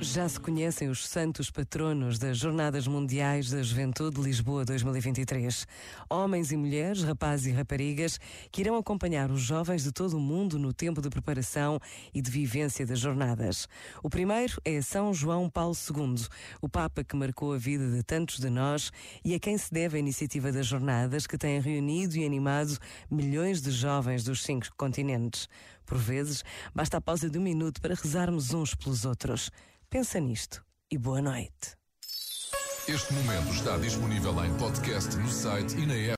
Já se conhecem os santos patronos das Jornadas Mundiais da Juventude Lisboa 2023. Homens e mulheres, rapazes e raparigas, que irão acompanhar os jovens de todo o mundo no tempo de preparação e de vivência das jornadas. O primeiro é São João Paulo II, o Papa que marcou a vida de tantos de nós e a quem se deve a iniciativa das jornadas que tem reunido e animado milhões de jovens dos cinco continentes. Por vezes, basta a pausa de um minuto para rezarmos uns pelos outros. Pensa nisto e boa noite. Este momento está disponível em podcast no site e na app.